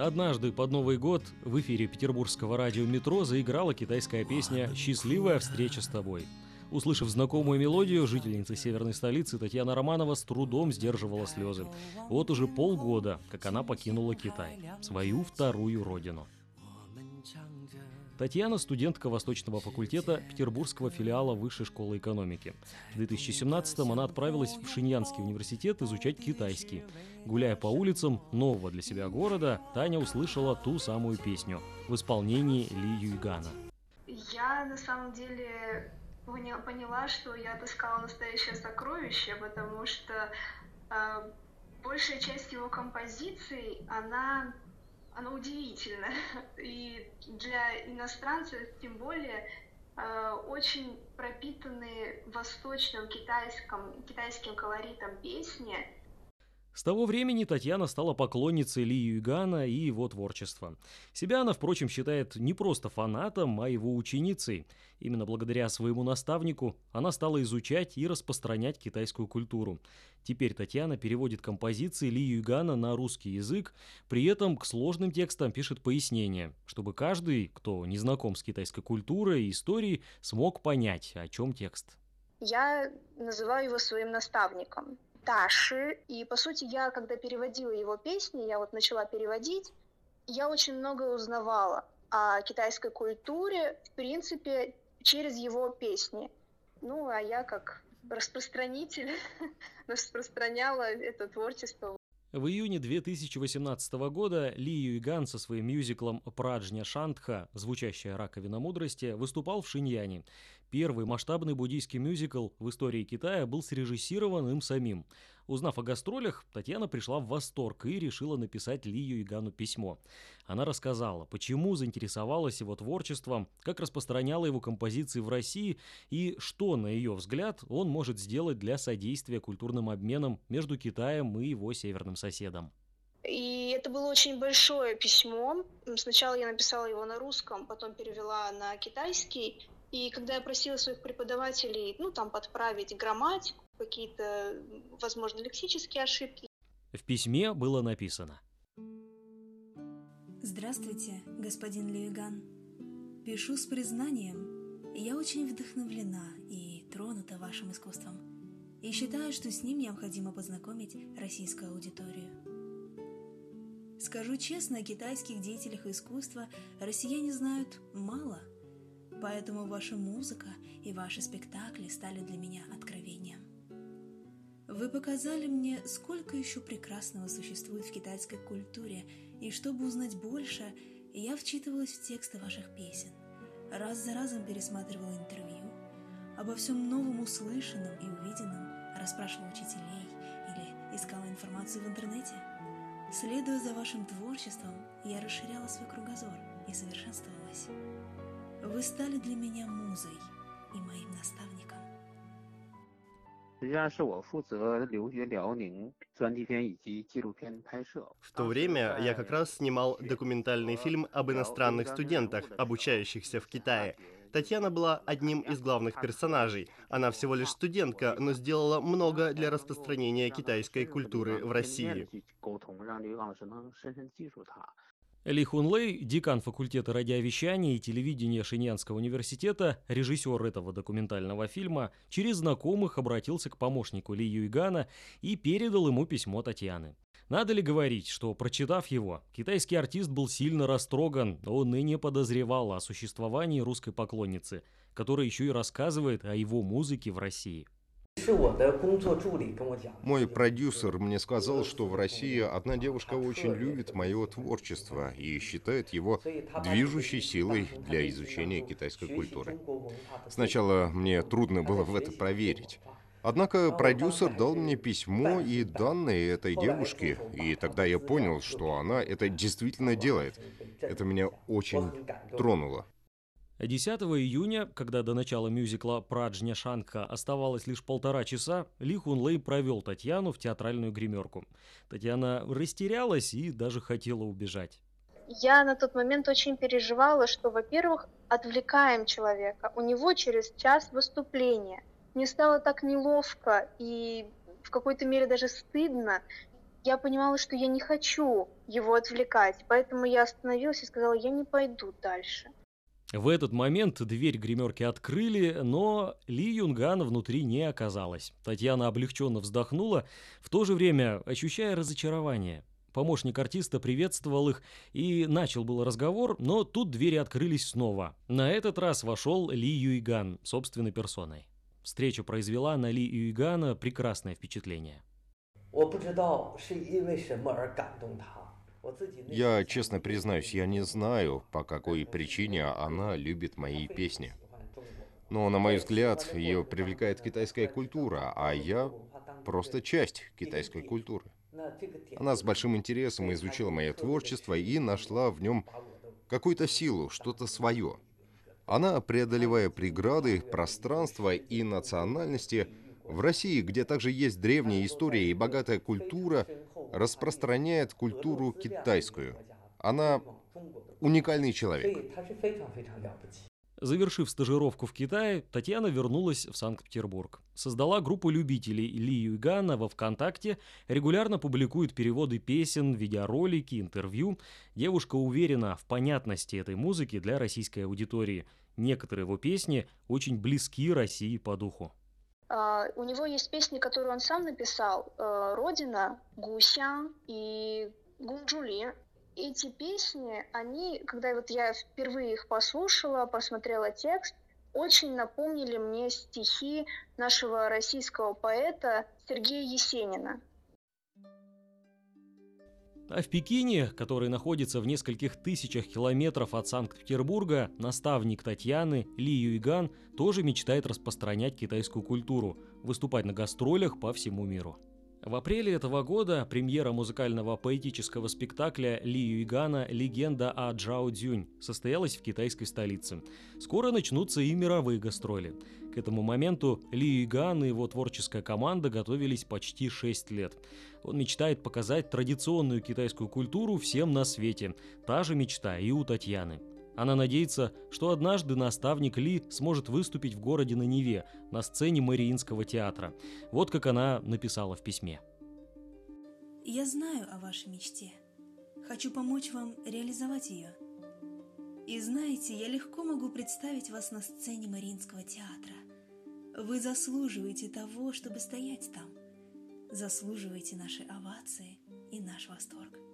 Однажды под Новый год в эфире петербургского радио «Метро» заиграла китайская песня «Счастливая встреча с тобой». Услышав знакомую мелодию, жительница северной столицы Татьяна Романова с трудом сдерживала слезы. Вот уже полгода, как она покинула Китай, свою вторую родину. Татьяна – студентка Восточного факультета Петербургского филиала Высшей школы экономики. В 2017-м она отправилась в Шиньянский университет изучать китайский. Гуляя по улицам нового для себя города, Таня услышала ту самую песню в исполнении Ли Юйгана. Я на самом деле поняла, что я отыскала настоящее сокровище, потому что э, большая часть его композиций, она оно удивительно. И для иностранцев, тем более, э, очень пропитанные восточным китайским, китайским колоритом песни – с того времени Татьяна стала поклонницей Ли Юйгана и его творчества. Себя она, впрочем, считает не просто фанатом, а его ученицей. Именно благодаря своему наставнику она стала изучать и распространять китайскую культуру. Теперь Татьяна переводит композиции Ли Юйгана на русский язык, при этом к сложным текстам пишет пояснения, чтобы каждый, кто не знаком с китайской культурой и историей, смог понять, о чем текст. Я называю его своим наставником. Таши. И, по сути, я, когда переводила его песни, я вот начала переводить, я очень много узнавала о китайской культуре, в принципе, через его песни. Ну, а я как распространитель распространяла это творчество в июне 2018 года Ли Юйган со своим мюзиклом «Праджня Шантха», звучащая раковина мудрости, выступал в Шиньяне. Первый масштабный буддийский мюзикл в истории Китая был срежиссирован им самим. Узнав о гастролях, Татьяна пришла в восторг и решила написать Ли Юйгану письмо. Она рассказала, почему заинтересовалась его творчеством, как распространяла его композиции в России и что, на ее взгляд, он может сделать для содействия культурным обменам между Китаем и его северным соседом. И это было очень большое письмо. Сначала я написала его на русском, потом перевела на китайский. И когда я просила своих преподавателей, ну, там, подправить грамматику, какие-то, возможно, лексические ошибки. В письме было написано. Здравствуйте, господин Левиган. Пишу с признанием. Я очень вдохновлена и тронута вашим искусством. И считаю, что с ним необходимо познакомить российскую аудиторию. Скажу честно, о китайских деятелях искусства россияне знают мало, поэтому ваша музыка и ваши спектакли стали для меня откровением. Вы показали мне, сколько еще прекрасного существует в китайской культуре, и чтобы узнать больше, я вчитывалась в тексты ваших песен, раз за разом пересматривала интервью, обо всем новом услышанном и увиденном расспрашивала учителей или искала информацию в интернете. Следуя за вашим творчеством, я расширяла свой кругозор и совершенствовалась. Вы стали для меня музой и моим наставником. 实际上是我负责留学辽宁专题片以及纪录片拍摄。В то время я как раз снимал документальный фильм об иностранных студентах, обучающихся в Китае. Татьяна была одним из главных персонажей. Она всего лишь студентка, но сделала много для распространения китайской культуры в России. Ли Хунлей, декан факультета радиовещания и телевидения Шиньянского университета, режиссер этого документального фильма, через знакомых обратился к помощнику Ли Юйгана и передал ему письмо Татьяны. Надо ли говорить, что, прочитав его, китайский артист был сильно растроган, он и не подозревал о существовании русской поклонницы, которая еще и рассказывает о его музыке в России. Мой продюсер мне сказал, что в России одна девушка очень любит мое творчество и считает его движущей силой для изучения китайской культуры. Сначала мне трудно было в это проверить. Однако продюсер дал мне письмо и данные этой девушки, и тогда я понял, что она это действительно делает. Это меня очень тронуло. 10 июня, когда до начала мюзикла «Праджня Шанка» оставалось лишь полтора часа, Ли Хун Лэй провел Татьяну в театральную гримерку. Татьяна растерялась и даже хотела убежать. Я на тот момент очень переживала, что, во-первых, отвлекаем человека. У него через час выступления. Мне стало так неловко и в какой-то мере даже стыдно. я понимала, что я не хочу его отвлекать, поэтому я остановилась и сказала, я не пойду дальше. В этот момент дверь гримерки открыли, но Ли Юнгана внутри не оказалось. Татьяна облегченно вздохнула, в то же время ощущая разочарование. Помощник артиста приветствовал их и начал был разговор, но тут двери открылись снова. На этот раз вошел Ли Юйган собственной персоной. Встреча произвела на Ли Юйгана прекрасное впечатление. Я честно признаюсь, я не знаю, по какой причине она любит мои песни. Но, на мой взгляд, ее привлекает китайская культура, а я просто часть китайской культуры. Она с большим интересом изучила мое творчество и нашла в нем какую-то силу, что-то свое. Она, преодолевая преграды, пространства и национальности, в России, где также есть древняя история и богатая культура, распространяет культуру китайскую. Она уникальный человек. Завершив стажировку в Китае, Татьяна вернулась в Санкт-Петербург. Создала группу любителей Ли Юйгана во ВКонтакте, регулярно публикует переводы песен, видеоролики, интервью. Девушка уверена в понятности этой музыки для российской аудитории. Некоторые его песни очень близки России по духу. Uh, у него есть песни, которые он сам написал. Uh, «Родина», «Гусян» и «Гунджули» эти песни, они, когда вот я впервые их послушала, посмотрела текст, очень напомнили мне стихи нашего российского поэта Сергея Есенина. А в Пекине, который находится в нескольких тысячах километров от Санкт-Петербурга, наставник Татьяны Ли Юйган тоже мечтает распространять китайскую культуру, выступать на гастролях по всему миру. В апреле этого года премьера музыкального поэтического спектакля Ли Юйгана «Легенда о Джао Цзюнь» состоялась в китайской столице. Скоро начнутся и мировые гастроли. К этому моменту Ли Юйган и его творческая команда готовились почти 6 лет. Он мечтает показать традиционную китайскую культуру всем на свете. Та же мечта и у Татьяны. Она надеется, что однажды наставник Ли сможет выступить в городе на Неве, на сцене Мариинского театра. Вот как она написала в письме. «Я знаю о вашей мечте. Хочу помочь вам реализовать ее. И знаете, я легко могу представить вас на сцене Мариинского театра. Вы заслуживаете того, чтобы стоять там. Заслуживаете нашей овации и наш восторг.